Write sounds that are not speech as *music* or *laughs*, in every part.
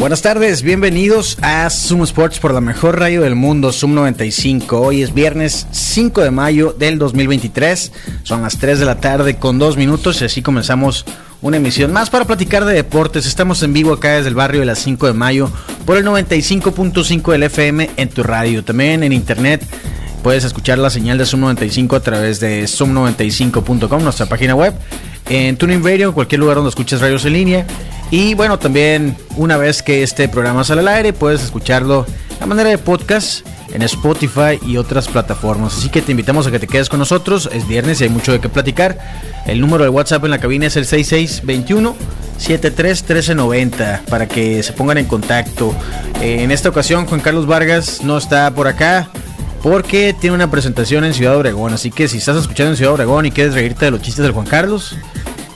Buenas tardes, bienvenidos a Zoom Sports por la mejor radio del mundo, Zoom 95. Hoy es viernes 5 de mayo del 2023, son las 3 de la tarde con 2 minutos y así comenzamos una emisión más para platicar de deportes. Estamos en vivo acá desde el barrio de las 5 de mayo por el 95.5 del FM en tu radio, también en internet. Puedes escuchar la señal de Zoom 95 a través de zoom95.com, nuestra página web, en Tuning Radio, en cualquier lugar donde escuches radios en línea y bueno, también una vez que este programa sale al aire, puedes escucharlo a manera de podcast en Spotify y otras plataformas. Así que te invitamos a que te quedes con nosotros. Es viernes y hay mucho de qué platicar. El número de WhatsApp en la cabina es el 6621 731390 para que se pongan en contacto. Eh, en esta ocasión, Juan Carlos Vargas no está por acá porque tiene una presentación en Ciudad Obregón. Así que si estás escuchando en Ciudad Obregón y quieres reírte de los chistes del Juan Carlos,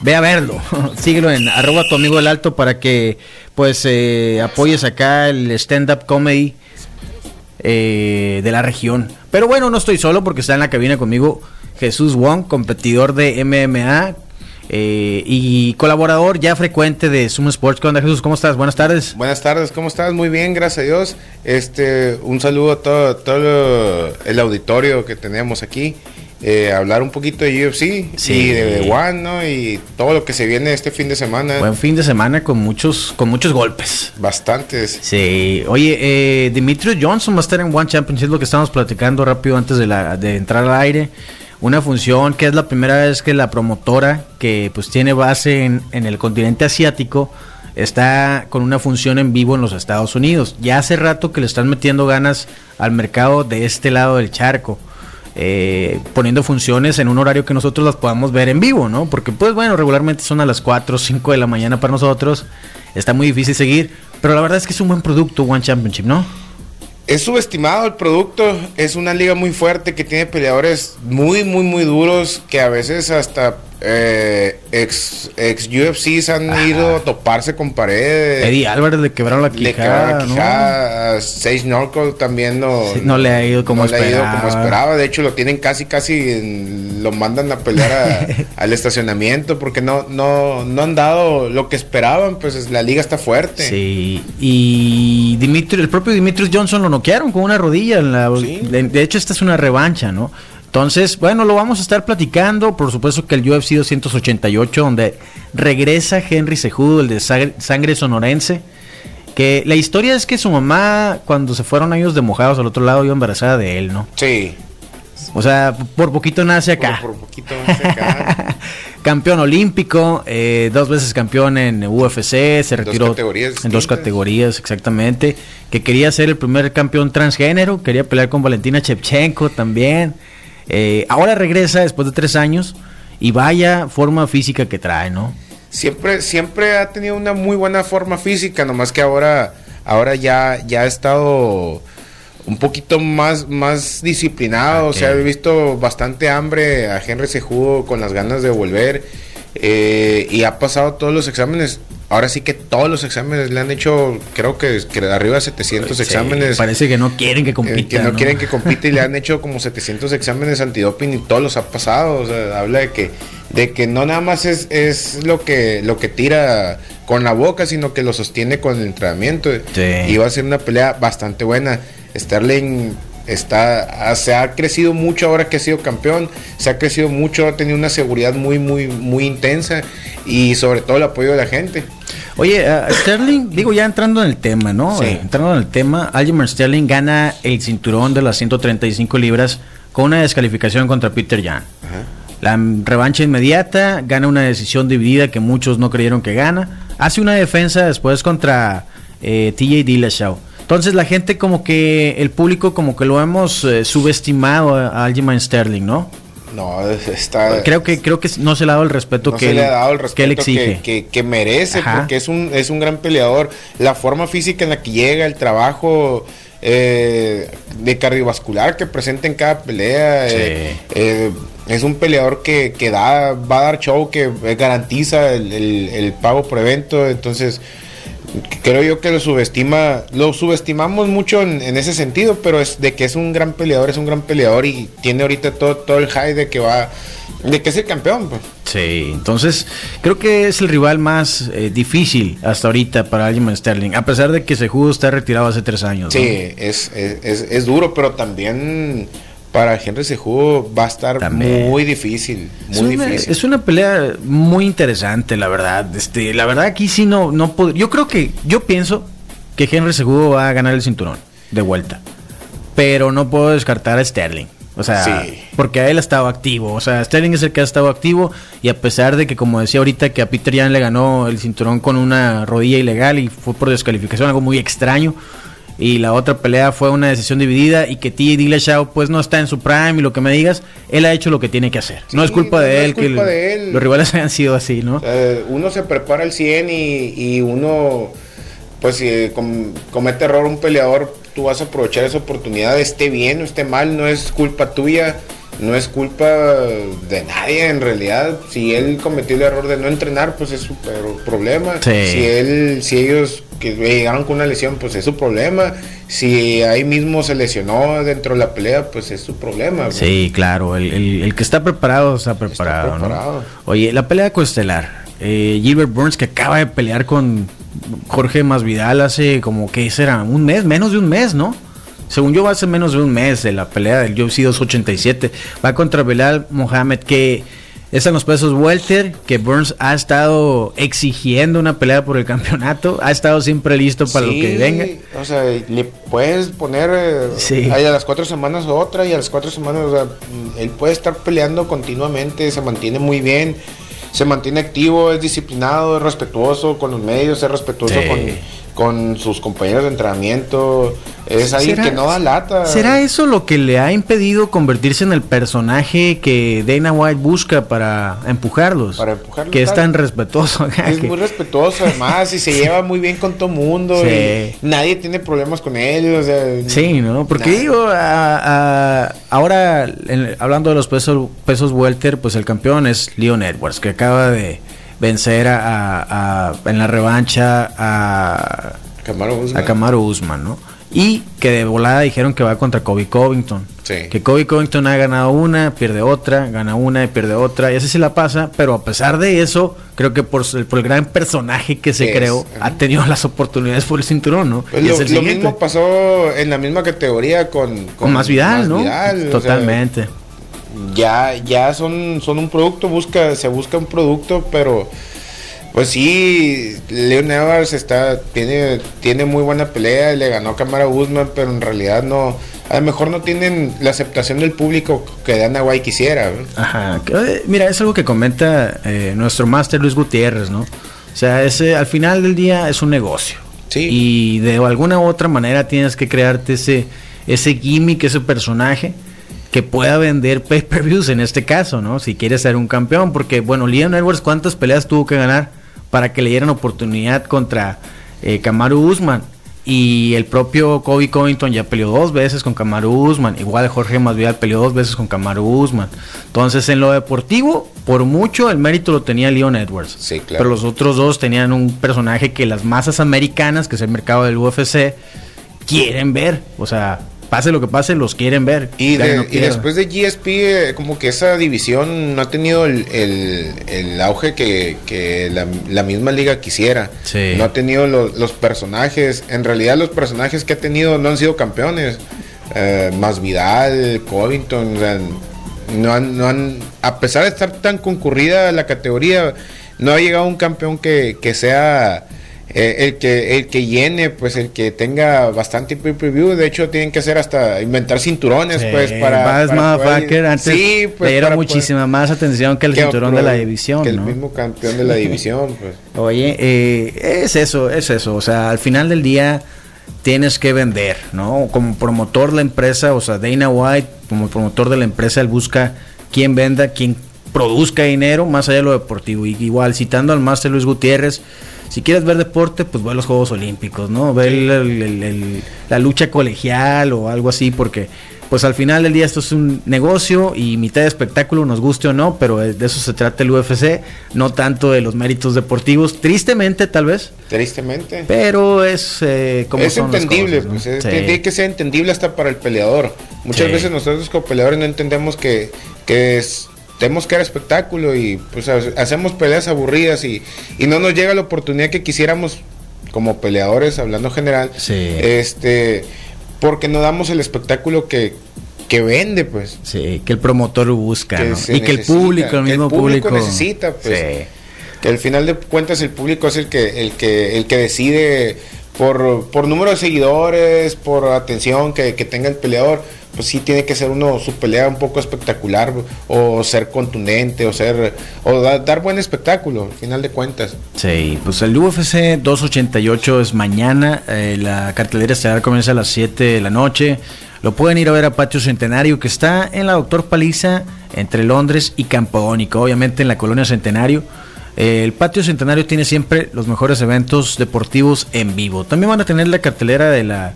ve a verlo. *laughs* Síguelo en arroba tu amigo el alto para que pues eh, apoyes acá el stand-up comedy eh, de la región. Pero bueno, no estoy solo porque está en la cabina conmigo Jesús Wong, competidor de MMA. Eh, y colaborador ya frecuente de Sumo Sports. ¿Qué onda, Jesús? ¿Cómo estás? Buenas tardes. Buenas tardes, ¿cómo estás? Muy bien, gracias a Dios. Este, un saludo a todo, todo el auditorio que tenemos aquí. Eh, hablar un poquito de UFC y de One, ¿no? Y todo lo que se viene este fin de semana. Buen fin de semana con muchos, con muchos golpes. Bastantes. Sí. Oye, eh, Dimitri Johnson va a estar en One Championship, lo que estamos platicando rápido antes de, la, de entrar al aire. Una función que es la primera vez que la promotora, que pues tiene base en, en el continente asiático, está con una función en vivo en los Estados Unidos. Ya hace rato que le están metiendo ganas al mercado de este lado del charco. Eh, poniendo funciones en un horario que nosotros las podamos ver en vivo, ¿no? Porque pues bueno, regularmente son a las 4 o 5 de la mañana para nosotros, está muy difícil seguir, pero la verdad es que es un buen producto One Championship, ¿no? Es subestimado el producto, es una liga muy fuerte que tiene peleadores muy, muy, muy duros que a veces hasta eh, ex, ex UFCs han ido a toparse con paredes. Eddie Álvarez le quebraron la quijada. Le quebraron la quijada. Sage Norco también no, no, le ha ido como esperaba. Le ha ido como esperaba. De hecho, lo tienen casi, casi. lo mandan a pelear *laughs* al estacionamiento porque no, no, no han dado lo que esperaban. Pues la liga está fuerte. Sí. Y Dimitri, el propio Dimitri Johnson lo noquearon con una rodilla. En la, de hecho, esta es una revancha, ¿no? Entonces, bueno, lo vamos a estar platicando. Por supuesto que el UFC 288, donde regresa Henry Sejudo, el de sangre sonorense. Que la historia es que su mamá, cuando se fueron años de mojados al otro lado, iba embarazada de él, ¿no? Sí. O sea, por poquito nace acá. Por, poquito nace acá. *laughs* campeón olímpico, eh, dos veces campeón en UFC, se retiró dos en dos categorías, exactamente. Que quería ser el primer campeón transgénero, quería pelear con Valentina Chepchenko también. Eh, ahora regresa después de tres años y vaya forma física que trae, ¿no? Siempre, siempre ha tenido una muy buena forma física, nomás que ahora, ahora ya, ya ha estado un poquito más, más disciplinado. O sea, he visto bastante hambre a Henry Sejudo con las ganas de volver. Eh, y ha pasado todos los exámenes ahora sí que todos los exámenes le han hecho, creo que, que de arriba de 700 exámenes. Parece que no quieren que eh, compita. que no, quieren que *laughs* compita y le han hecho como 700 exámenes antidoping y todos los ha pasado. O sea, habla de que, de que no nada más es, es lo, que, lo que tira con la boca, sino que lo sostiene con el entrenamiento. Y va a ser una pelea bastante buena. Sterling está se ha crecido mucho ahora que ha sido campeón, se ha crecido mucho, ha tenido una seguridad muy muy muy intensa y sobre todo el apoyo de la gente. Oye, uh, Sterling, digo ya entrando en el tema, ¿no? Sí. Eh, entrando en el tema, Aljamain Sterling gana el cinturón de las 135 libras con una descalificación contra Peter Jan. La revancha inmediata, gana una decisión dividida que muchos no creyeron que gana. Hace una defensa después contra eh, TJ Dillashaw. Entonces la gente como que, el público como que lo hemos eh, subestimado a Aljamain Sterling, ¿no? No, está. Creo que creo que no se le ha dado el respeto, que, él, le ha dado el respeto que él exige. Que, que, merece, porque es un, es un gran peleador. La forma física en la que llega, el trabajo, eh, de cardiovascular que presenta en cada pelea. Eh, eh, es un peleador que, que, da, va a dar show, que garantiza el, el pago por evento. Entonces, creo yo que lo subestima, lo subestimamos mucho en, ese sentido, pero es de que es un gran peleador, es un gran peleador y tiene ahorita todo, todo el high de que va, de que es el campeón. Pues. Sí, entonces creo que es el rival más eh, difícil hasta ahorita para Aljamain Sterling, a pesar de que ese judo está retirado hace tres años. Sí, es, es, es duro, pero también para Henry Sejudo va a estar muy difícil, muy es una, difícil. Es una pelea muy interesante, la verdad. Este, la verdad aquí sí no no puedo, yo creo que yo pienso que Henry Sejudo va a ganar el cinturón de vuelta. Pero no puedo descartar a Sterling. O sea, porque a él ha estado activo. O sea, Sterling es el que ha estado activo. Y a pesar de que, como decía ahorita, que a Peter Yan le ganó el cinturón con una rodilla ilegal y fue por descalificación, algo muy extraño y la otra pelea fue una decisión dividida y que T. Dillashaw pues no está en su prime y lo que me digas, él ha hecho lo que tiene que hacer. no es culpa, de, él que los rivales *laughs* hayan sido así, ¿no? uno se prepara el 100 y, uno, pues si comete error un peleador, tú vas a aprovechar esa oportunidad, esté bien o esté mal, no es culpa tuya no es culpa de nadie en realidad. Si él cometió el error de no entrenar, pues es su problema. Si él, si ellos que llegaron con una lesión, pues es su problema. Si ahí mismo se lesionó dentro de la pelea, pues es su problema. Sí, claro. El, que está preparado está preparado. Oye, la pelea coestelar. Eh, Gilbert Burns que acaba de pelear con Jorge Masvidal hace como que será un mes, menos de un mes, ¿no? Según yo, va a ser menos de un mes de la pelea del UFC 287. Va contra Belal Mohamed, que es en los pesos welter, que Burns ha estado exigiendo una pelea por el campeonato. Ha estado siempre listo para lo que venga. O sea, le puedes poner eh, a las cuatro semanas otra y a las cuatro semanas, o sea, él puede estar peleando continuamente, se mantiene muy bien se mantiene activo, es disciplinado, es respetuoso con los medios, es respetuoso con, con sus compañeros de entrenamiento. Es alguien que no da lata. ¿Será eso lo que le ha impedido convertirse en el personaje que Dana White busca para empujarlos? Para empujarlos. Que es tan respetuoso. *laughs* Es muy respetuoso además y se *laughs* lleva muy bien con todo mundo. nadie tiene problemas con él. sí, ¿no? Porque digo, ahora hablando de los pesos, pesos welter, pues el campeón es Leon Edwards, que acaba de vencer a, en la revancha a Camaro Usman, ¿no? Y que de volada dijeron que va contra Kobe Covington. Que Kobe Covington ha ganado una, pierde otra, gana una y pierde otra. Y así se la pasa. Pero a pesar de eso, creo que por, el gran personaje que se creó, ha tenido las oportunidades por el cinturón, ¿no? Pues lo, mismo pasó en la misma categoría con, con, Más Vidal, ¿no? Totalmente ya, ya son, son un producto, busca, se busca un producto, pero pues sí, Leon Evans está, tiene, tiene muy buena pelea, le ganó a Camara Guzmán, pero en realidad no, a lo mejor no tienen la aceptación del público que Dana White quisiera. Ajá, eh, mira, es algo que comenta eh, nuestro máster Luis Gutiérrez, ¿no? O sea, ese, al final del día es un negocio. Sí. Y de alguna u otra manera tienes que crearte ese, ese gimmick, ese personaje que pueda vender pay-per-views en este caso, ¿no? Si quiere ser un campeón, porque bueno, Leon Edwards, ¿cuántas peleas tuvo que ganar para que le dieran oportunidad contra eh, Kamaru Usman? Y el propio Kobe Covington ya peleó dos veces con Kamaru Usman. Igual Jorge Masvidal peleó dos veces con Kamaru Usman. Entonces, en lo deportivo, por mucho el mérito lo tenía Leon Edwards. Sí, claro. Pero los otros dos tenían un personaje que las masas americanas, que es el mercado del UFC, quieren ver. O sea, pase lo que pase, los quieren ver. Y, después de GSP, eh, como que esa división no ha tenido el, auge que, la, misma liga quisiera. No ha tenido los personajes. En realidad, los personajes que ha tenido no han sido campeones. Eh, más Vidal, Covington, no han, no han, a pesar de estar tan concurrida la categoría, no ha llegado un campeón que, que sea eh, el que el que llene, pues el que tenga bastante preview, de hecho tienen que hacer hasta inventar cinturones, pues para, más antes sí, pues, le dieron muchísima más atención que el cinturón de la división, que el mismo campeón de la división, pues. *laughs* Oye, eh, es eso, es eso, o sea, al final del día tienes que vender, ¿no? Como promotor de la empresa, o sea, Dana White, como promotor de la empresa, él busca quién venda, quién produzca dinero más allá de lo deportivo. Y igual, citando al máster Luis Gutiérrez, si quieres ver deporte, pues ve a los Juegos Olímpicos, ¿no? Ve el- el- el- el- la lucha colegial o algo así, porque pues al final del día esto es un negocio y mitad de espectáculo, nos guste o no, pero de eso se trata el UFC, no tanto de los méritos deportivos, tristemente tal vez, Tristemente. pero es eh, como es son las entendible, cosas, ¿no? pues es- Sí. tiene que ser entendible hasta para el peleador. Muchas Sí. veces nosotros como peleadores no entendemos que, que es- tenemos que dar espectáculo y pues ha- hacemos peleas aburridas y, y no nos llega la oportunidad que quisiéramos como peleadores, hablando general, Sí. este porque no damos el espectáculo que, que vende, pues. Sí, que el promotor busca, Y que el público, el que el mismo público público, necesita, pues. Sí. Que al final de cuentas el público es el que, el que, el que decide por, por número de seguidores, por atención que, que tenga el peleador, pues sí tiene que ser uno su pelea un poco espectacular, o ser contundente, o ser, o da- dar buen espectáculo, al final de cuentas. Sí, pues el UFC 288 es mañana, eh, la cartelera estelar comienza a las 7 de la noche. Lo pueden ir a ver a Patio Centenario, que está en la Doctor Paliza, entre Londres y Campodónico, obviamente en la colonia Centenario. Eh, el Patio Centenario tiene siempre los mejores eventos deportivos en vivo. También van a tener la cartelera de la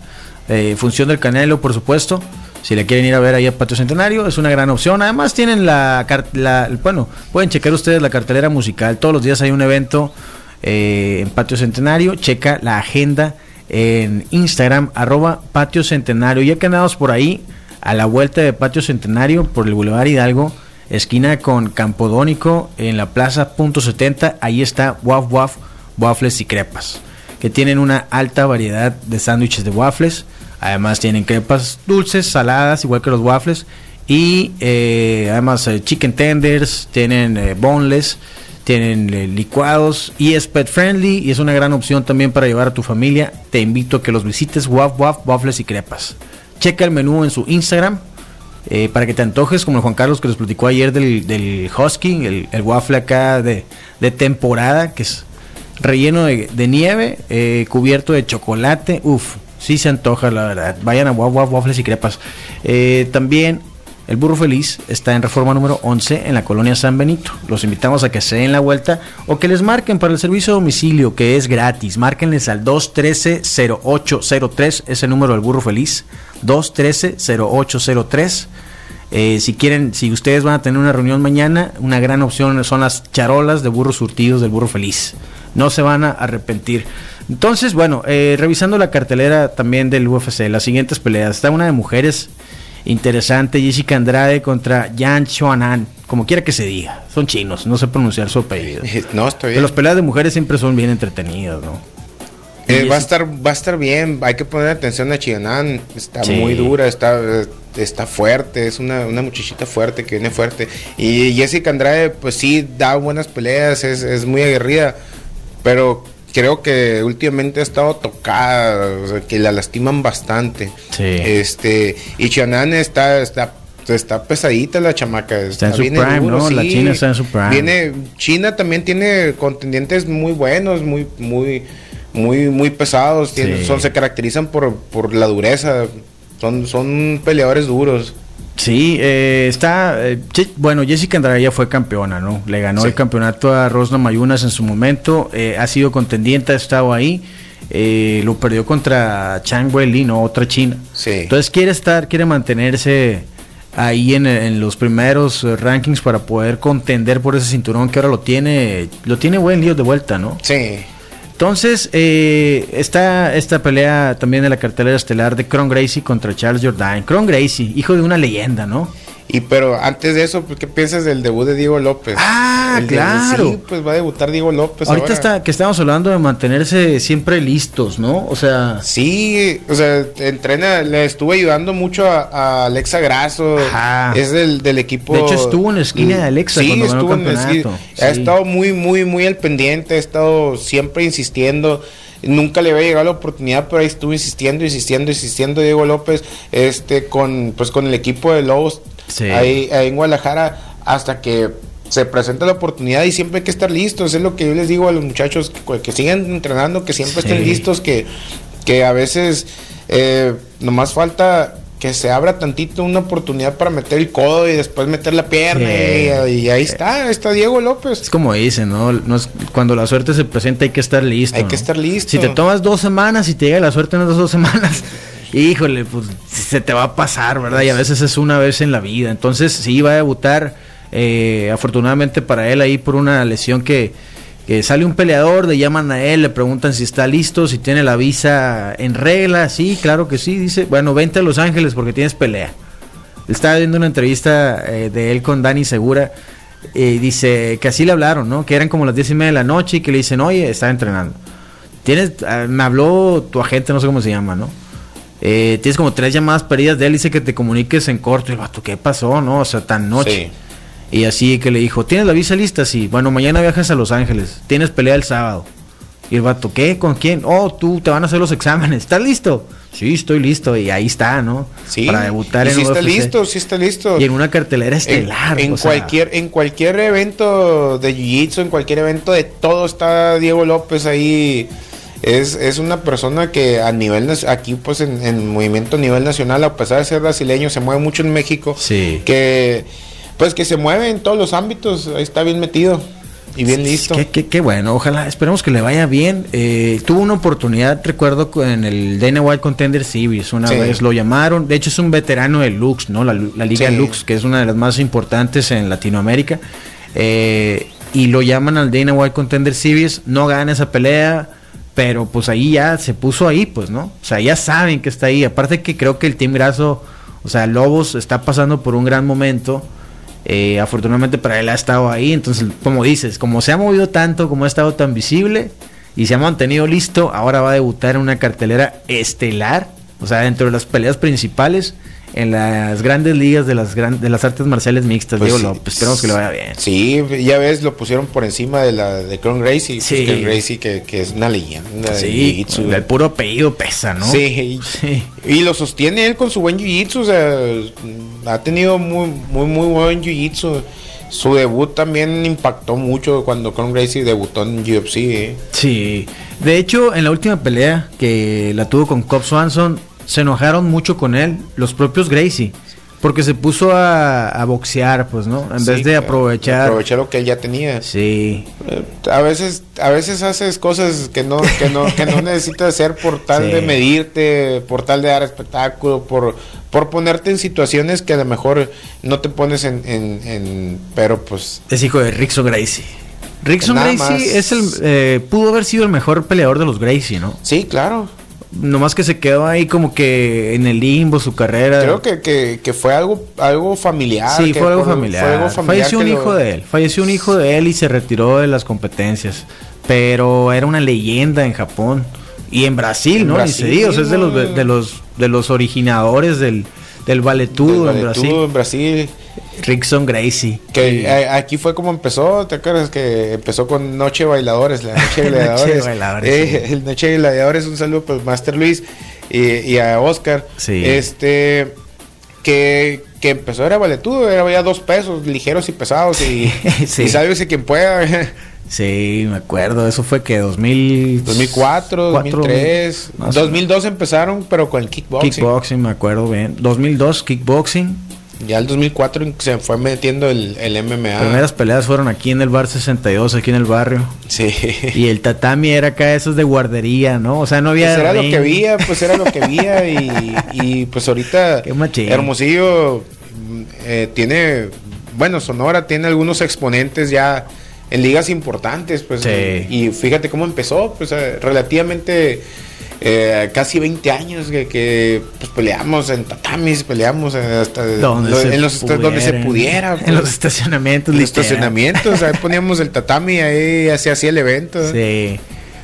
eh, función del Canelo, por supuesto. Si le quieren ir a ver ahí a Patio Centenario, es una gran opción. Además tienen la, la- bueno, pueden checar ustedes la cartelera musical. Todos los días hay un evento eh, en Patio Centenario. Checa la agenda en Instagram, arroba Patio Centenario. Ya que andamos por ahí, a la vuelta de Patio Centenario, por el Boulevard Hidalgo, esquina con Campodónico, en la Plaza Punto 70, ahí está Waf Waf, Waffles y Crepas, que tienen una alta variedad de sándwiches de waffles. Además tienen crepas dulces, saladas, igual que los waffles. Y eh, además eh, chicken tenders, tienen eh, boneless, tienen licuados y es pet friendly y es una gran opción también para llevar a tu familia. Te invito a que los visites, Waf Waf, Waffles y Crepas. Checa el menú en su Instagram para que te antojes, como el Juan Carlos que les platicó ayer del, del Husky, el, waffle acá de, de temporada, que es relleno de, de nieve, cubierto de chocolate. Uf, sí se antoja, la verdad. Vayan a Waf Waf, Waffles y Crepas. Eh, también el Burro Feliz está en reforma número 11 en la colonia San Benito. Los invitamos a que se den la vuelta o que les marquen para el servicio de domicilio, que es gratis. Márquenles al 213-0803, es el número del Burro Feliz. 213-0803. Eh, si quieren, si ustedes van a tener una reunión mañana, una gran opción son las charolas de burros surtidos del burro feliz. No se van a arrepentir. Entonces, bueno, eh, revisando la cartelera también del UFC, las siguientes peleas. Está una de mujeres interesante, Jessica Andrade contra Yan Chuanan, como quiera que se diga. Son chinos, no sé pronunciar su apellido. *laughs* No, Pero bien. las peleas de mujeres siempre son bien entretenidas, ¿no? Eh, va a estar va a estar bien hay que poner atención a Chianan está Sí. muy dura está eh, está fuerte es una, una muchachita fuerte que viene fuerte y Jessica Andrade pues sí da buenas peleas es, es muy aguerrida pero creo que últimamente ha estado tocada o sea, que la lastiman bastante Sí. este y Chianan está está Está pesadita la chamaca. Está en su viene prime, ¿no? La China está en su prime. Viene, China también tiene contendientes muy buenos, muy, muy, muy, muy pesados. Tienen- Sí. son, se caracterizan por, por la dureza. Son, son peleadores duros. Sí, eh, está. eh, bueno, Jessica Andrade ya fue campeona, ¿no? Le ganó Sí. el campeonato a Rosna Mayunas en su momento. eh, ha sido contendiente, ha estado ahí. eh, lo perdió contra Chang Wei ¿no? Otra china. Sí. Entonces quiere estar, quiere mantenerse ahí en, en los primeros rankings para poder contender por ese cinturón que ahora lo tiene. Lo tiene buen lío de vuelta, ¿no? Sí. Entonces, eh, está esta pelea también de la cartelera estelar de Cron Gracie contra Charles Jourdain. Cron Gracie, hijo de una leyenda, ¿no? Y pero antes de eso, pues, ¿qué piensas del debut de Diego López? Ah, El de- claro. sí, pues va a debutar Diego López. Ahorita ahora. está que estamos hablando de mantenerse siempre listos, ¿no? O sea, Sí, o sea, entrena, le estuve ayudando mucho a, a Alexa Grasso, Ajá. es del, del equipo. De hecho, estuvo en la esquina de Alexa Sí, cuando ganó el estuvo en esquina. Ha Sí. estado muy, muy, muy al pendiente, ha estado siempre insistiendo. Nunca le había llegado la oportunidad, pero ahí estuvo insistiendo, insistiendo, insistiendo Diego López, este, con, pues con el equipo de Lobos, Sí. ahí, ahí en Guadalajara, hasta que se presenta la oportunidad y siempre hay que estar listos. Es lo que yo les digo a los muchachos, que, que sigan entrenando, que siempre Sí. estén listos, que, que a veces eh, nomás falta que se abra tantito una oportunidad para meter el codo y después meter la pierna Sí. y, y ahí está, ahí está Diego López. Es como dicen, ¿no? No es- cuando la suerte se presenta hay que estar listo. Hay ¿no? que estar listo. Si te tomas dos semanas y te llega la suerte en esas dos semanas, híjole, pues se te va a pasar, ¿verdad? Y a veces es una vez en la vida. Entonces sí va a debutar, eh, afortunadamente para él ahí por una lesión que, que sale un peleador, le llaman a él, le preguntan si está listo, si tiene la visa en regla, sí, claro que sí, dice, bueno, vente a Los Ángeles porque tienes pelea. Estaba viendo una entrevista eh, de él con Dani Segura y dice que así le hablaron, ¿no? Que eran como las diez y media de la noche y que le dicen, oye, está entrenando. Tienes, ah, me habló tu agente, no sé cómo se llama, ¿no? Eh, tienes como tres llamadas perdidas de él, dice que te comuniques en corto. Y el vato, ¿qué pasó, no? O sea, tan noche. Y así que le dijo, ¿tienes la visa lista? Sí. Bueno, mañana viajas a Los Ángeles. Tienes pelea el sábado. Y el vato, ¿qué? ¿Con quién? Oh, tú, te van a hacer los exámenes. ¿Estás listo? Sí, estoy listo. Y ahí está, ¿no? Sí, Para debutar y en sí está UFC. listo, sí está listo. Y en una cartelera En, estelar. en sea, cualquier en cualquier evento de jiu-jitsu, en cualquier evento de todo está Diego López ahí. Es, es una persona que a nivel aquí pues en, en movimiento a nivel nacional, a pesar de ser brasileño, se mueve mucho en México. Sí. Que pues que se mueve en todos los ámbitos, ahí está bien metido y bien listo. Qué, qué- qué bueno, ojalá, esperemos que le vaya bien. Eh, tuvo una oportunidad, recuerdo, en el Dana White Contender Series. Una Sí. vez lo llamaron. De hecho, es un veterano de Lux, ¿no? La, la Liga Sí. Lux, que es una de las más importantes en Latinoamérica. Eh, y lo llaman al Dana White Contender Series. No gana esa pelea. Pero pues ahí ya se puso ahí, pues, ¿no? O sea, ya saben que está ahí. Aparte que creo que el Team Graso, o sea, Lobos está pasando por un gran momento. Eh, afortunadamente para él ha estado ahí. Entonces, como dices, como se ha movido tanto, como ha estado tan visible y se ha mantenido listo, ahora va a debutar en una cartelera estelar. O sea, dentro de las peleas principales en las grandes ligas de las gran- de las artes marciales mixtas. Pues Diego sí. López, esperemos que le vaya bien. Sí, ya ves, lo pusieron por encima de la de Cron Gracie. Sí. Cron Gracie que, que es una leyenda. de Sí, jiu-jitsu. el puro apellido pesa, ¿no? Sí, Sí. y lo sostiene él con su buen jiu-jitsu, o sea, ha tenido muy, muy, muy buen jiu-jitsu. Su debut también impactó mucho cuando Conor Gracie debutó en UFC. ¿eh? Sí. De hecho, en la última pelea que la tuvo con Cobb Swanson, se enojaron mucho con él, los propios Gracie. Porque se puso a, a boxear, pues, ¿no? En vez de aprovechar. Aprovechar lo que él ya tenía. Sí. Eh, A veces, a veces haces cosas que no, que no, que no necesitas hacer por tal Sí. de medirte, por tal de dar espectáculo, por, por ponerte en situaciones que a lo mejor no te pones en, en, en- pero pues Es hijo de Rickson Gracie. Rickson Gracie es el, eh, pudo haber sido el mejor peleador de los Gracie, ¿no? sí, claro. Nomás que se quedó ahí como que en el limbo su carrera. Creo que, que, que fue algo, algo familiar. Sí, fue algo, familiar. fue algo familiar Falleció un lo- hijo de él. Falleció un hijo de él y se retiró de las competencias. Pero era una leyenda en Japón. Y en Brasil, En ¿no? Brasil, Ni se diga, o sea, es de los, de los, de los originadores del, del valetudo del en Brasil. en Brasil. Rickson Gracie. Que aquí fue como empezó, ¿te acuerdas? Que empezó con Noche Bailadores, la Noche *laughs* de Noche. Bailadores, Eh, sí. El Noche de Gladiadores, un saludo pues Master Luis y, y a Oscar. Sí. Este, que, que empezó era valetudo, era ya dos pesos, ligeros y pesados y, *laughs* Sí. y sálvese quien pueda. *laughs* Sí, me acuerdo. Eso fue que 2000... 2004, Cuatro, 2003, más o 2002 empezaron, pero con el kickboxing. Kickboxing, me acuerdo bien. 2002, kickboxing. Ya el 2004 se fue metiendo el, el MMA. Primeras peleas fueron aquí en el bar 62, aquí en el barrio. Sí. Y el tatami era acá esos de guardería, ¿no? O sea, no había. Pues era lo que había, pues era lo que había y, *laughs* y, pues ahorita Qué machín. Hermosillo eh, tiene, bueno, Sonora tiene algunos exponentes ya en ligas importantes, pues Sí. y fíjate cómo empezó, pues eh, relativamente eh, casi 20 años que, que, pues peleamos en tatamis, peleamos hasta Donde lo- se en los esta- donde se pudiera. pudiera, *laughs* En pues. los estacionamientos, En los estacionamientos, ahí poníamos el tatami, ahí se hacía el evento. Sí.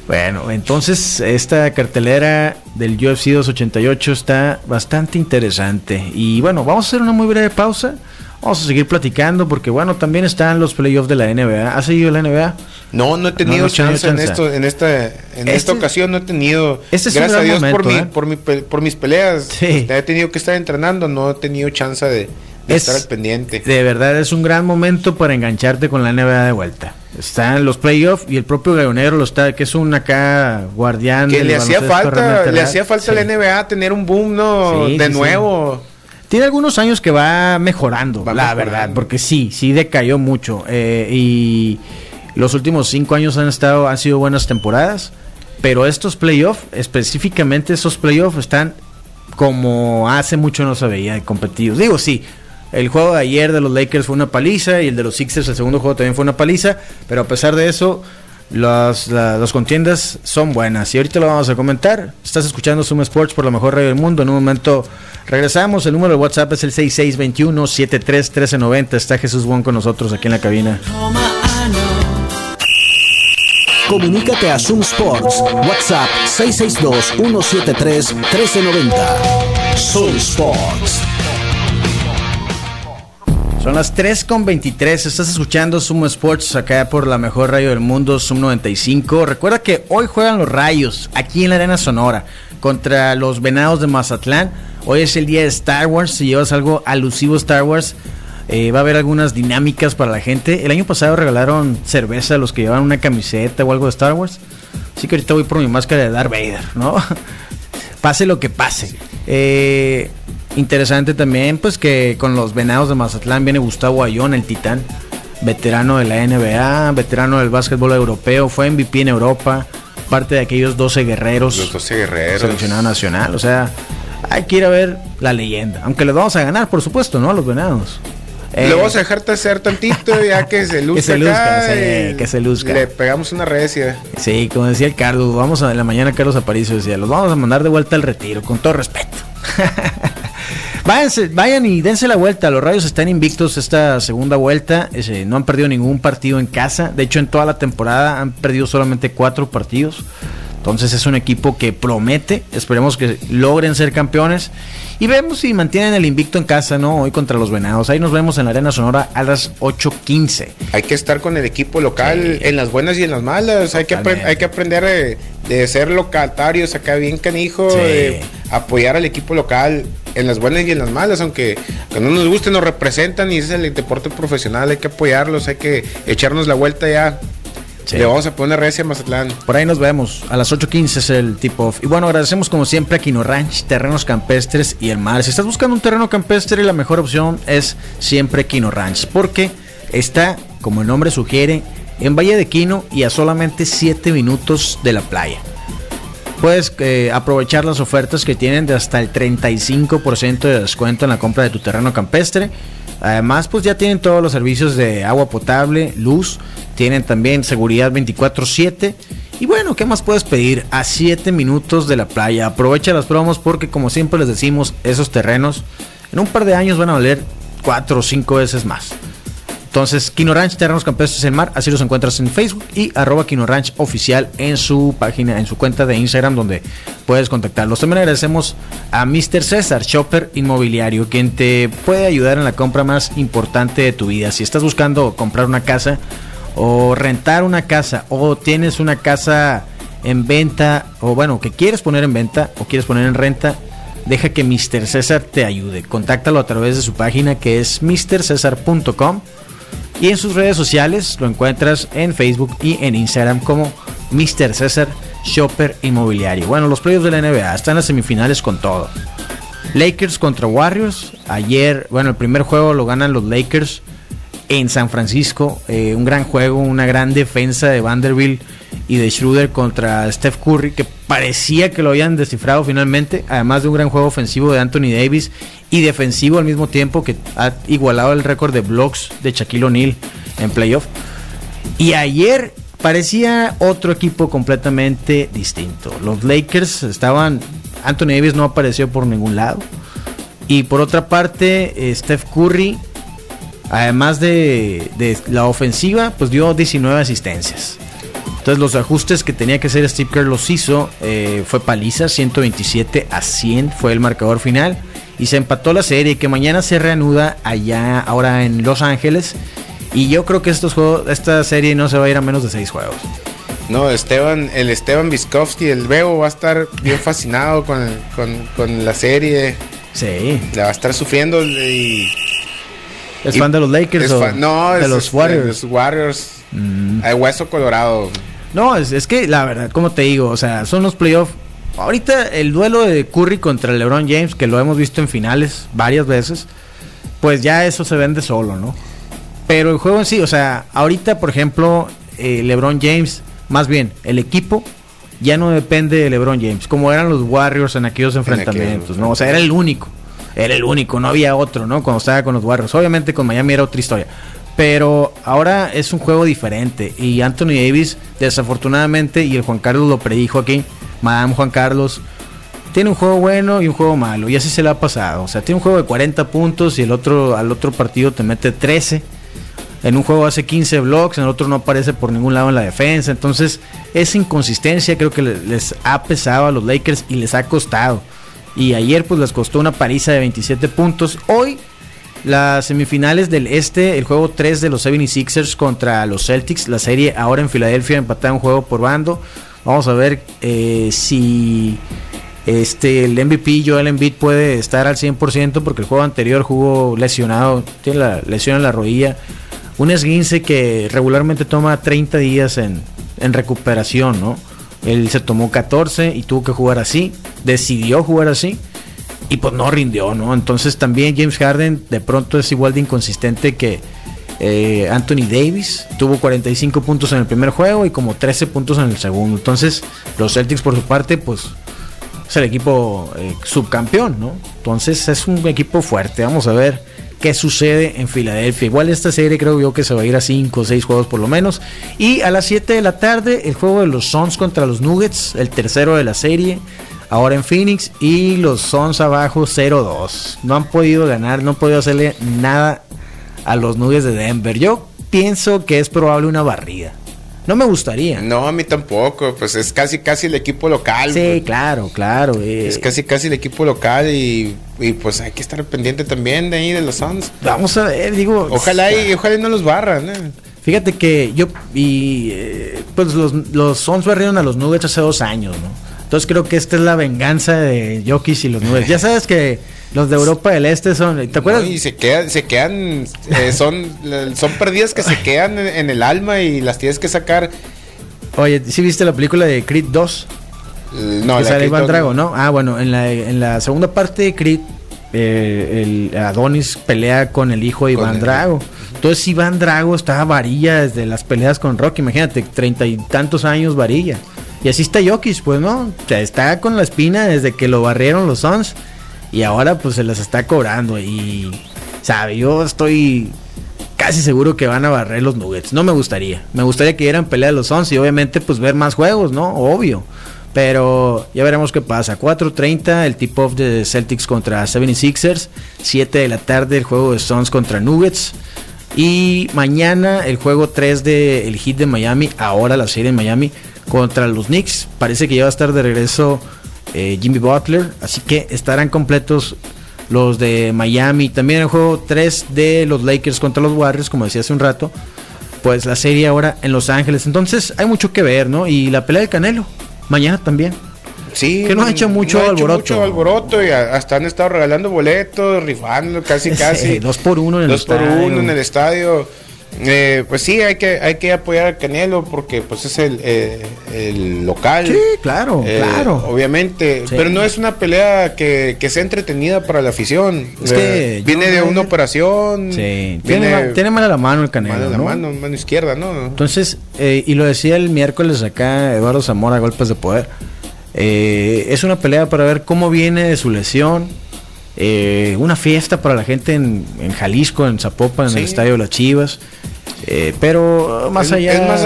Bueno, entonces esta cartelera del UFC 288 está bastante interesante. Y bueno, vamos a hacer una muy breve pausa. Vamos a seguir platicando porque bueno, también están los playoffs de la NBA. ¿Has seguido la NBA? No, no he tenido No, no chance, en esto, en esta, en Este- esta ocasión no he tenido. Este es un gracias a gran Dios por, momento, mi, ¿eh? por, mi por mis peleas. Sí. He tenido que estar entrenando, no he tenido chance de, de Es- estar al pendiente. De verdad es un gran momento para engancharte con la NBA de vuelta. Está en los playoffs y el propio Leonero lo está, que es un acá guardián. Que le hacía falta, le hacía falta a la. NBA tener un boom, ¿no? Sí, de nuevo. Tiene algunos años que va mejorando, Va la mejorando. verdad, porque sí, sí decayó mucho. eh, y los últimos cinco años han estado, han sido buenas temporadas, pero estos playoffs, específicamente esos playoffs, están como hace mucho no se veía de competidos. Digo, sí, el juego de ayer de los Lakers fue una paliza y el de los Sixers, el segundo juego también fue una paliza, pero a pesar de eso, las, la- las contiendas son buenas y ahorita lo vamos a comentar. Estás escuchando Zoom Sports por la mejor radio del mundo. En un momento regresamos. El número de WhatsApp es el 6621-731390. Está Jesús Bon con nosotros aquí en la cabina. Comunícate a Zoom Sports. WhatsApp 662-173-1390. Zoom Sports. Son las 3 con 23. Estás escuchando Zoom Sports acá por la mejor radio del mundo, Zoom 95. Recuerda que hoy juegan los Rayos aquí en la Arena Sonora contra los Venados de Mazatlán. Hoy es el día de Star Wars. Si llevas algo alusivo a Star Wars, eh, va a haber algunas dinámicas para la gente. El año pasado regalaron cerveza a los que llevaban una camiseta o algo de Star Wars. Así que ahorita voy por mi máscara de Darth Vader, ¿no? *laughs* pase lo que pase. Eh, interesante también, pues que con los venados de Mazatlán viene Gustavo Ayón, el titán, veterano de la NBA, veterano del básquetbol europeo, fue MVP en Europa, parte de aquellos 12 guerreros, Los 12 guerreros. seleccionado nacional. O sea, hay que ir a ver la leyenda, aunque les vamos a ganar, por supuesto, ¿no? A los venados. Eh, Le vamos a dejarte hacer tantito ya que se *laughs* luzca. se luzca, acá sí, que se luzca. Le pegamos una recia. Sí, como decía el Carlos, vamos a en la mañana Carlos Aparicio decía, los vamos a mandar de vuelta al retiro, con todo respeto. *laughs* Váyanse, vayan y dense la vuelta. Los Rayos están invictos esta segunda vuelta. no han perdido ningún partido en casa. De hecho, en toda la temporada han perdido solamente cuatro partidos. Entonces es un equipo que promete. Esperemos que logren ser campeones. Y vemos si mantienen el invicto en casa, ¿no? Hoy contra los Venados. Ahí nos vemos en la Arena Sonora a las 8.15. Hay que estar con el equipo local Sí. en las buenas y en las malas. Hay que, hay que aprender de, de ser locatarios acá bien canijo, Sí. de apoyar al equipo local en las buenas y en las malas, aunque que no nos guste, nos representan y ese es el deporte profesional, hay que apoyarlos, hay que echarnos la vuelta ya. Sí. Le vamos a poner recia a Mazatlán. Por ahí nos vemos. A las 8.15 es el tip-off. Y bueno, agradecemos como siempre a Quino Ranch, terrenos campestres y el mar. Si estás buscando un terreno campestre, la mejor opción es siempre Quino Ranch. Porque está, como el nombre sugiere, en Valle de Quino y a solamente 7 minutos de la playa. Puedes eh, aprovechar las ofertas que tienen de hasta el 35% de descuento en la compra de tu terreno campestre. Además, pues ya tienen todos los servicios de agua potable, luz, tienen también seguridad 24/7. Y bueno, ¿qué más puedes pedir? A 7 minutos de la playa. Aprovecha las promos porque como siempre les decimos, esos terrenos en un par de años van a valer 4 o 5 veces más. Entonces, Kino Ranch, Terrenos Campestres en Mar, así los encuentras en Facebook y arroba Kino Ranch oficial en su página, en su cuenta de Instagram, donde puedes contactarlos. También agradecemos a Mr. César, Shopper Inmobiliario, quien te puede ayudar en la compra más importante de tu vida. Si estás buscando comprar una casa o rentar una casa o tienes una casa en venta o bueno, que quieres poner en venta o quieres poner en renta, deja que Mr. César te ayude. Contáctalo a través de su página que es mrcesar.com y en sus redes sociales lo encuentras en Facebook y en Instagram como Mr. César Shopper Inmobiliario. Bueno, los playoffs de la NBA están en las semifinales con todo. Lakers contra Warriors. Ayer, bueno, el primer juego lo ganan los Lakers en San Francisco. Eh, un gran juego, una gran defensa de Vanderbilt y de Schroeder contra Steph Curry, que parecía que lo habían descifrado finalmente. Además de un gran juego ofensivo de Anthony Davis y defensivo al mismo tiempo, que ha igualado el récord de blocks de Shaquille O'Neal en playoff. Y ayer parecía otro equipo completamente distinto. Los Lakers estaban. Anthony Davis no apareció por ningún lado. Y por otra parte, eh, Steph Curry, además de, de la ofensiva, pues dio 19 asistencias. Entonces los ajustes que tenía que hacer Steve Kerr los hizo. eh, fue paliza, 127 a 100 fue el marcador final. Y se empató la serie que mañana se reanuda allá, ahora en Los Ángeles. Y yo creo que estos juegos, esta serie no se va a ir a menos de 6 juegos. No, Esteban, el Esteban Viskovsky, el Bebo, va a estar bien fascinado con, el- con, con la serie. Sí. La va a estar sufriendo y. ¿Es y- fan de los Lakers o fan- no, de es- los es- Warriors? de los Warriors. Mm. Hay hueso colorado. No, es, es que la verdad, como te digo, o sea, son los playoffs. Ahorita el duelo de Curry contra LeBron James, que lo hemos visto en finales varias veces, pues ya eso se vende solo, ¿no? Pero el juego en sí, o sea, ahorita, por ejemplo, eh, LeBron James, más bien, el equipo ya no depende de LeBron James, como eran los Warriors en aquellos enfrentamientos, ¿no? O sea, era el único, era el único, no había otro, ¿no? Cuando estaba con los Warriors. Obviamente con Miami era otra historia. Pero ahora es un juego diferente y Anthony Davis, desafortunadamente, y el Juan Carlos lo predijo aquí, Madame Juan Carlos, tiene un juego bueno y un juego malo, y así se le ha pasado. O sea, tiene un juego de 40 puntos y el otro al otro partido te mete 13 en un juego hace 15 blocks, en el otro no aparece por ningún lado en la defensa. Entonces, esa inconsistencia creo que les ha pesado a los Lakers y les ha costado. Y ayer pues les costó una paliza de 27 puntos. Hoy las semifinales del este, el juego 3 de los 76ers contra los Celtics, la serie ahora en Filadelfia empatada un juego por bando. Vamos a ver eh, si este, el MVP Joel Embiid puede estar al 100% porque el juego anterior jugó lesionado, tiene la lesión en la rodilla un esguince que regularmente toma 30 días en, recuperación, ¿no? Él se tomó 14 y tuvo que jugar así, decidió jugar así y pues no rindió, ¿no? Entonces también James Harden de pronto es igual de inconsistente que eh, Anthony Davis, tuvo 45 puntos en el primer juego y como 13 puntos en el segundo. Entonces los Celtics por su parte pues es el equipo eh, subcampeón, ¿no? Entonces es un equipo fuerte, vamos a ver qué sucede en Filadelfia. Igual esta serie creo yo que se va a ir a 5 o 6 juegos por lo menos. Y a las 7 de la tarde el juego de los Suns contra los Nuggets, el tercero de la serie. Ahora en Phoenix y los Suns abajo 0-2. No han podido ganar, no han podido hacerle nada a los Nuggets de Denver. Yo pienso que es probable una barrida. No me gustaría. No, a mí tampoco. Pues es casi, casi el equipo local. Sí, pues. claro, claro. Eh. Es casi, casi el equipo local y, pues hay que estar pendiente también de ahí de los Suns. Vamos a ver, digo. Ojalá y, ojalá no los barran. ¿eh? Fíjate que yo y eh, pues los, los Suns barrieron a los Nuggets hace dos años, ¿no? Entonces creo que esta es la venganza de Jokic y los Nuggets. Ya sabes que los de Europa del Este son, ¿te acuerdas? y se quedan, se quedan, eh, son, son perdidas que se quedan en, el alma y las tienes que sacar. Oye, ¿sí viste la película de Creed 2? No, que sale Iván Drago, ¿no? Ah, bueno, en la, en la segunda parte de Creed, eh, el Adonis pelea con el hijo de Iván Drago. Entonces Iván Drago estaba varilla desde las peleas con Rocky, imagínate, treinta y tantos años varilla. Y así está Jokic, pues, ¿no? O sea, está con la espina desde que lo barrieron los Suns y ahora pues se las está cobrando y sabe, yo estoy casi seguro que van a barrer los Nuggets. No me gustaría. Me gustaría que dieran pelea de los Suns y obviamente pues ver más juegos, ¿no? Obvio. Pero ya veremos qué pasa. 4.30 el tip-off de Celtics contra 76ers. 7 de la tarde el juego de Suns contra Nuggets. Y mañana el juego 3 de el hit de Miami. Ahora la serie en Miami contra los Knicks. Parece que ya va a estar de regreso eh, Jimmy Butler. Así que estarán completos los de Miami. También el juego 3 de los Lakers contra los Warriors, como decía hace un rato. Pues la serie ahora en Los Ángeles. Entonces hay mucho que ver, ¿no? Y la pelea de Canelo. Mañana también. Sí. Que no ha hecho mucho no alboroto. mucho alboroto y hasta han estado regalando boletos, rifando casi, *laughs* casi. dos por uno en el estadio. Dos por uno en el estadio. Eh, pues sí, hay que, hay que apoyar al Canelo porque pues es el, eh, el local. Sí, claro, eh, claro. Obviamente, pero no es una pelea que, que sea entretenida para la afición. Es que viene de una operación. Sí, tiene, tiene mala la mano el Canelo. Mala la mano, mano izquierda, ¿no? Entonces, y lo decía el miércoles acá Eduardo Zamora, Golpes de Poder. es una pelea para ver cómo viene de su lesión eh, una fiesta para la gente en, Jalisco, en Zapopan, en el estadio de las Chivas. Eh, pero más allá. Es más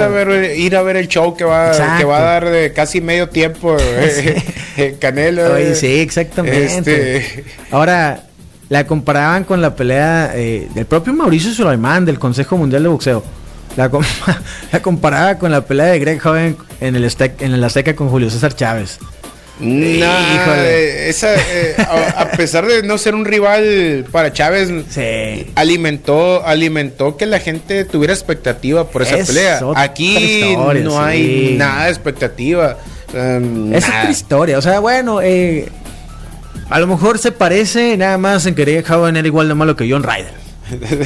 ir a ver el show que va, que va a dar de casi medio tiempo *laughs* eh, Canelo. sí, exactamente. Este, Ahora, la comparaban con la pelea del propio Mauricio Sulaimán del Consejo Mundial de Boxeo. La, *laughs* la comparaba con la pelea de Greg Joven en el, en el Azteca con Julio César Chávez. Esa, eh, a, pesar de no ser un rival para Chávez, alimentó, alimentó que la gente tuviera expectativa por esa pelea. Aquí no hay nada de expectativa. Um, es otra historia. O sea, bueno, eh, a lo mejor se parece nada más en que Greg era igual de malo que John Ryder.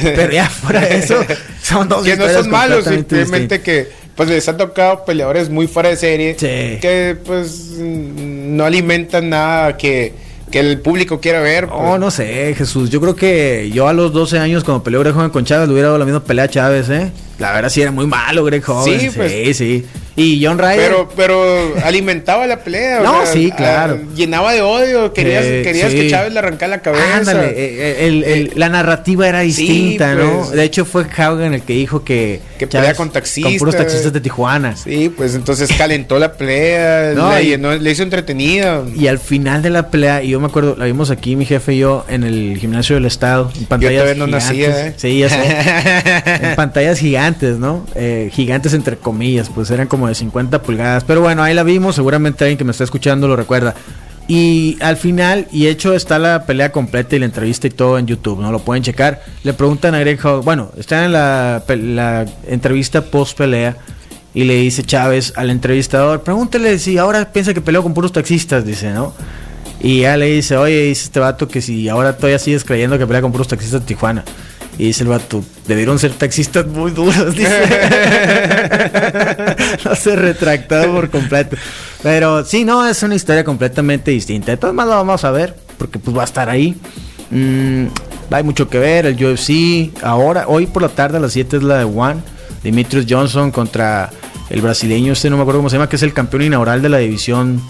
Pero ya fuera de eso, *laughs* son dos que no son malos, simplemente que pues les han tocado peleadores muy fuera de serie Sí. que pues no alimentan nada que, que el público quiera ver. pues. Oh, no sé, Jesús. Yo creo que yo a los 12 años, cuando peleó Greg Hogan con Chávez, le hubiera dado la misma pelea a Chávez, ¿eh? La verdad sí era muy malo Greg Hogan. Sí, Sí, pues. sí. Y John Ryder. Pero, pero alimentaba la pelea. o No, sí, claro. ah, llenaba de odio. Querías, Eh, querías sí. que Chávez le arrancara la cabeza. Ándale, eh, el- el- la narrativa era distinta, ¿no? pues. De hecho, fue Hogan el que dijo que. Que pelea con taxistas. Con puros taxistas de Tijuana. Sí, pues entonces calentó la pelea, *laughs* No, le, y- llenó- le hizo entretenida. Y al final de la pelea, y yo me acuerdo, la vimos aquí, mi jefe y yo, en el gimnasio del estado, en pantallas todavía no gigantes. nacía, ¿eh? Sí, ya sé. *laughs* en pantallas gigantes, ¿no? Eh, gigantes entre comillas, pues eran como de 50 pulgadas. Pero bueno, ahí la vimos, seguramente alguien que me está escuchando lo recuerda. Y al final, y hecho está la pelea completa y la entrevista y todo en YouTube, ¿no? Lo pueden checar. Le preguntan a Greg Hogan, bueno, está en la entrevista post pelea. Y le dice Chávez al entrevistador, pregúntele si ahora piensa que peleó con puros taxistas, dice, ¿no? Y ya le dice, oye, dice este vato que si ahora todavía sigues creyendo que pelea con puros taxistas de Tijuana. Y dice el vato, debieron ser taxistas muy duros, *laughs* dice. no se retractó por completo. Pero sí, no, es una historia completamente distinta. De todas maneras vamos a ver, porque pues va a estar ahí. Mm, hay mucho que ver, el UFC. Ahora, hoy por la tarde a las 7 es la de One. Dimitrios Johnson contra el brasileño, este no me acuerdo cómo se llama, que es el campeón inaugural de la división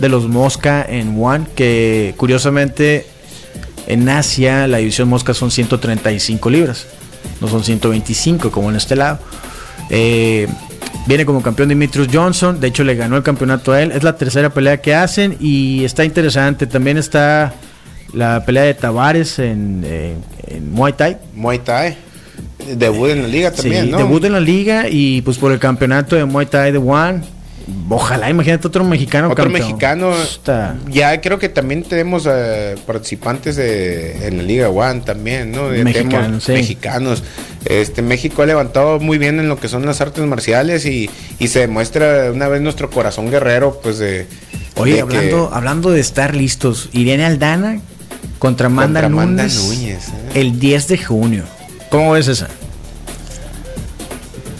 de los Mosca en One, que curiosamente en Asia la división Mosca son 135 libras, no son 125 como en este lado. Eh, viene como campeón Dimitrios Johnson, de hecho le ganó el campeonato a él, es la tercera pelea que hacen y está interesante, también está la pelea de Tavares en, eh, en Muay Thai. Muay Thai. Debut en la liga también, Sí, ¿no? debut en la liga y pues por el campeonato de Muay Thai de One. Ojalá, imagínate otro mexicano. Otro campeón. mexicano. Está- Ya creo que también tenemos eh, participantes de, en la Liga One también, ¿no? Mexicanos, sí. Mexicanos. Este, México ha levantado muy bien en lo que son las artes marciales y, y se demuestra una vez nuestro corazón guerrero, pues de. Oye, de hablando, hablando de estar listos, Irene Aldana contra Amanda Contra Amanda Núñez, Núñez, ¿eh? el 10 de junio. ¿Cómo ves esa?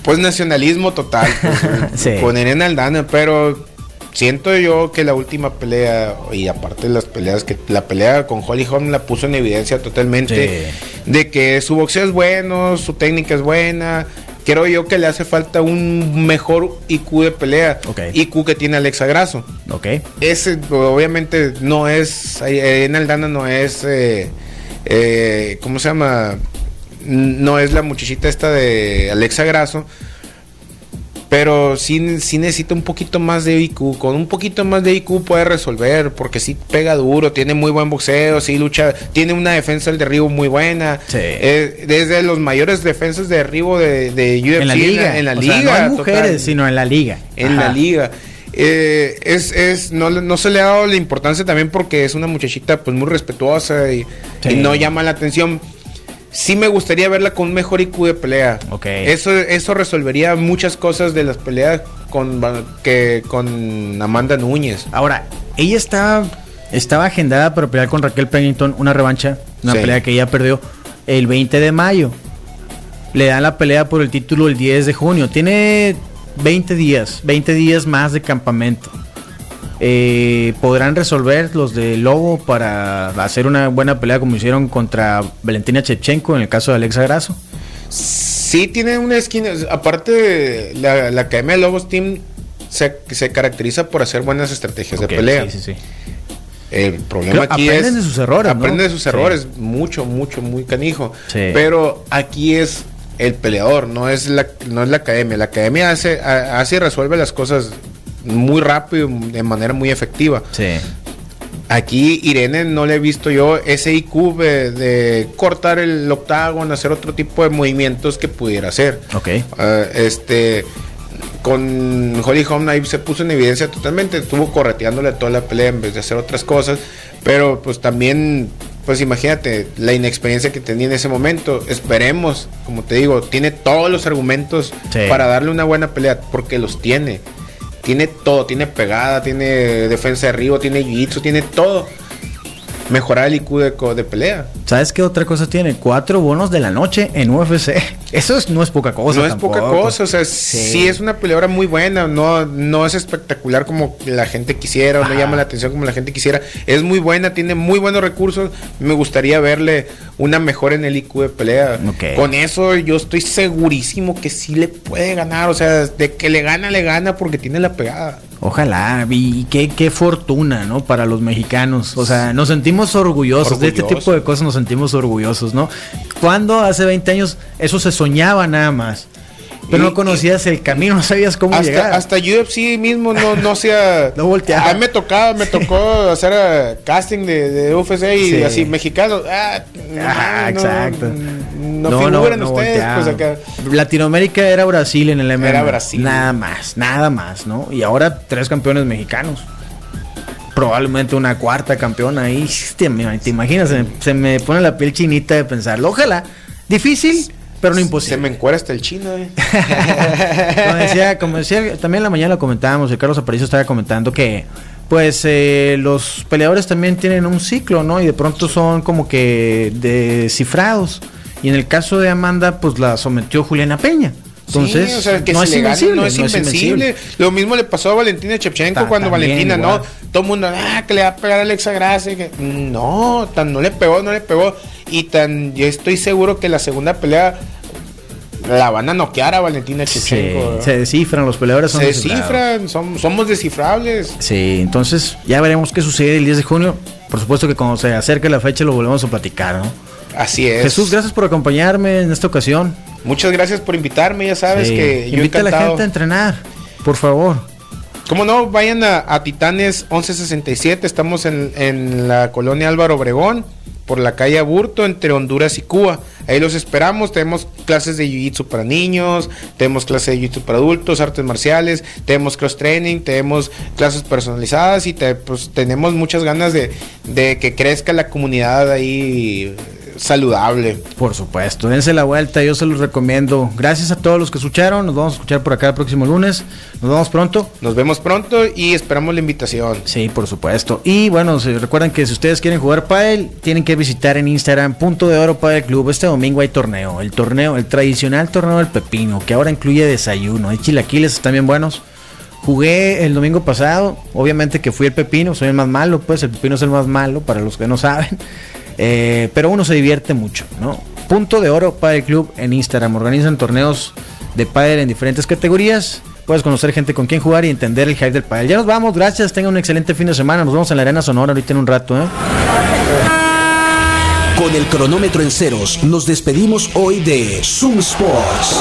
Pues nacionalismo total. *laughs* pues, Sí. Con Irene Aldana, pero siento yo que la última pelea, y aparte de las peleas, que la pelea con Holly Holm la puso en evidencia totalmente, de que su boxeo es bueno, su técnica es buena. Creo yo que le hace falta un mejor IQ de pelea. IQ que tiene Alexa Grasso. Ok. Ese obviamente no es, Irene Aldana no es, eh, eh, ¿cómo se llama? No es la muchachita esta de Alexa Grasso, pero sí, sí necesita un poquito más de IQ. Con un poquito más de IQ puede resolver, porque sí pega duro, tiene muy buen boxeo, sí lucha, tiene una defensa del derribo muy buena. Sí. Eh, desde los mayores defensas de derribo de, de UFC En la liga. En la sea, liga. no mujeres, total sino en la liga. en la liga. Eh, es, es, no, no se le ha dado la importancia también porque es una muchachita pues muy respetuosa y, Sí. y no llama la atención. Sí me gustaría verla con un mejor IQ de pelea. Ok. Eso, eso resolvería muchas cosas de las peleas con, que, con Amanda Núñez. Ahora, ella estaba, estaba agendada para pelear con Raquel Pennington una revancha, una Sí. pelea que ella perdió el 20 de mayo. Le dan la pelea por el título el 10 de junio. Tiene 20 días, 20 días más de campamento. Eh, ¿Podrán resolver los de Lobo para hacer una buena pelea como hicieron contra Valentina Chepchenko en el caso de Alexa Grasso? Sí tiene una esquina, aparte la, la Academia de Lobos Team se, se caracteriza por hacer buenas estrategias de pelea. sí, sí, sí. El problema Creo aquí aprenden es. de sus errores, ¿no? Aprenden de sus Sí. errores. Mucho, mucho, muy canijo. Sí. Pero aquí es el peleador, no es la, no es la academia. La academia hace, hace y resuelve las cosas muy rápido, de manera muy efectiva. Sí. Aquí Irene no le he visto yo ese IQ de, de cortar el octágono, hacer otro tipo de movimientos que pudiera hacer. Ok. Ah, este con Holly Holm ahí se puso en evidencia totalmente, estuvo correteándole toda la pelea en vez de hacer otras cosas, pero pues también pues imagínate la inexperiencia que tenía en ese momento. Esperemos, como te digo, tiene todos los argumentos Sí. para darle una buena pelea porque los tiene. Tiene todo, tiene pegada, tiene defensa de arriba, tiene jiu-jitsu, tiene todo. Mejorar el IQ de, de, pelea. ¿Sabes qué otra cosa tiene? Cuatro bonos de la noche en UFC. *laughs* Eso no es poca cosa. No es poca cosa, o sea, sí. es una peleadora muy buena, no, no es espectacular como la gente quisiera, o no llama la atención como la gente quisiera. Es muy buena, tiene muy buenos recursos. Me gustaría verle una mejor en el IQ de pelea. Con eso yo estoy segurísimo que sí le puede ganar, o sea, de que le gana, le gana porque tiene la pegada. Ojalá, y qué, qué fortuna, ¿no? Para los mexicanos. O sea, nos sentimos orgullosos. De este tipo de cosas nos sentimos orgullosos, ¿no? Cuando hace 20 años eso se soñaba nada más. Pero no conocías el camino, no sabías cómo hasta, llegar. Hasta UFC mismo no, no sea. *laughs* no volteaba. A mí me tocaba, me tocó hacer eh, casting de, de UFC y así, mexicanos. Ah, ah exacto. No, no figuran ustedes, pues acá. Latinoamérica era Brasil en el MMA. Era Brasil. Nada más, nada más, ¿no? Y ahora tres campeones mexicanos. Probablemente una cuarta campeona ahí. Te, te imaginas, se, se me pone la piel chinita de pensarlo. Ojalá. Difícil, pero no imposible. Se me encuera hasta el chino, eh. *laughs* como, decía, como decía, también en la mañana lo comentábamos, el Carlos Aparicio estaba comentando que pues eh, los peleadores también tienen un ciclo, ¿no? Y de pronto son como que descifrados. Y en el caso de Amanda, pues la sometió Juliana Peña. Entonces, o sea, que no, es invencible, no, es invencible. Lo mismo le pasó a Valentina Chepchenko cuando Valentina, no, todo el mundo, ah, que le va a pegar a Alexa Gracia. Que, no, tan no le pegó, no le pegó. Y tan, yo estoy seguro que la segunda pelea la van a noquear a Valentina Chepchenko. se descifran, los peleadores son Se descifran, somos descifrables. Sí, entonces ya veremos qué sucede el 10 de junio. Por supuesto que cuando se acerque la fecha lo volvemos a platicar, ¿no? Así es. Jesús, gracias por acompañarme en esta ocasión. Muchas gracias por invitarme, ya sabes que yo Invita a la gente a entrenar, por favor. ¿Cómo no? Vayan a, Titanes 1167, estamos en, en la colonia Álvaro Obregón por la calle Aburto entre Honduras y Cuba. Ahí los esperamos. Tenemos clases de jiu-jitsu para niños, tenemos clases de jiu-jitsu para adultos, artes marciales, tenemos cross training, tenemos clases personalizadas y pues, tenemos muchas ganas de, de que crezca la comunidad ahí saludable. Por supuesto, dense la vuelta, yo se los recomiendo. Gracias a todos los que escucharon, nos vamos a escuchar por acá el próximo lunes. Nos vemos pronto. Nos vemos pronto y esperamos la invitación. Sí, por supuesto. Y bueno, se recuerden que si ustedes quieren jugar Padel, tienen que visitar en Instagram Punto de Oro Padel Club. Este domingo hay torneo, el torneo, el tradicional torneo del pepino, que ahora incluye desayuno. Hay chilaquiles, están bien buenos. Jugué el domingo pasado, obviamente que fui el pepino, soy el más malo, pues el pepino es el más malo, para los que no saben. Eh, pero uno se divierte mucho, ¿no? Punto de oro para el club en Instagram. Organizan torneos de pádel en diferentes categorías. Puedes conocer gente con quien jugar y entender el hype del pádel. Ya nos vamos, gracias. Tengan un excelente fin de semana. Nos vemos en la Arena Sonora ahorita en un rato, ¿eh? Con el cronómetro en ceros, nos despedimos hoy de Zoom Sports.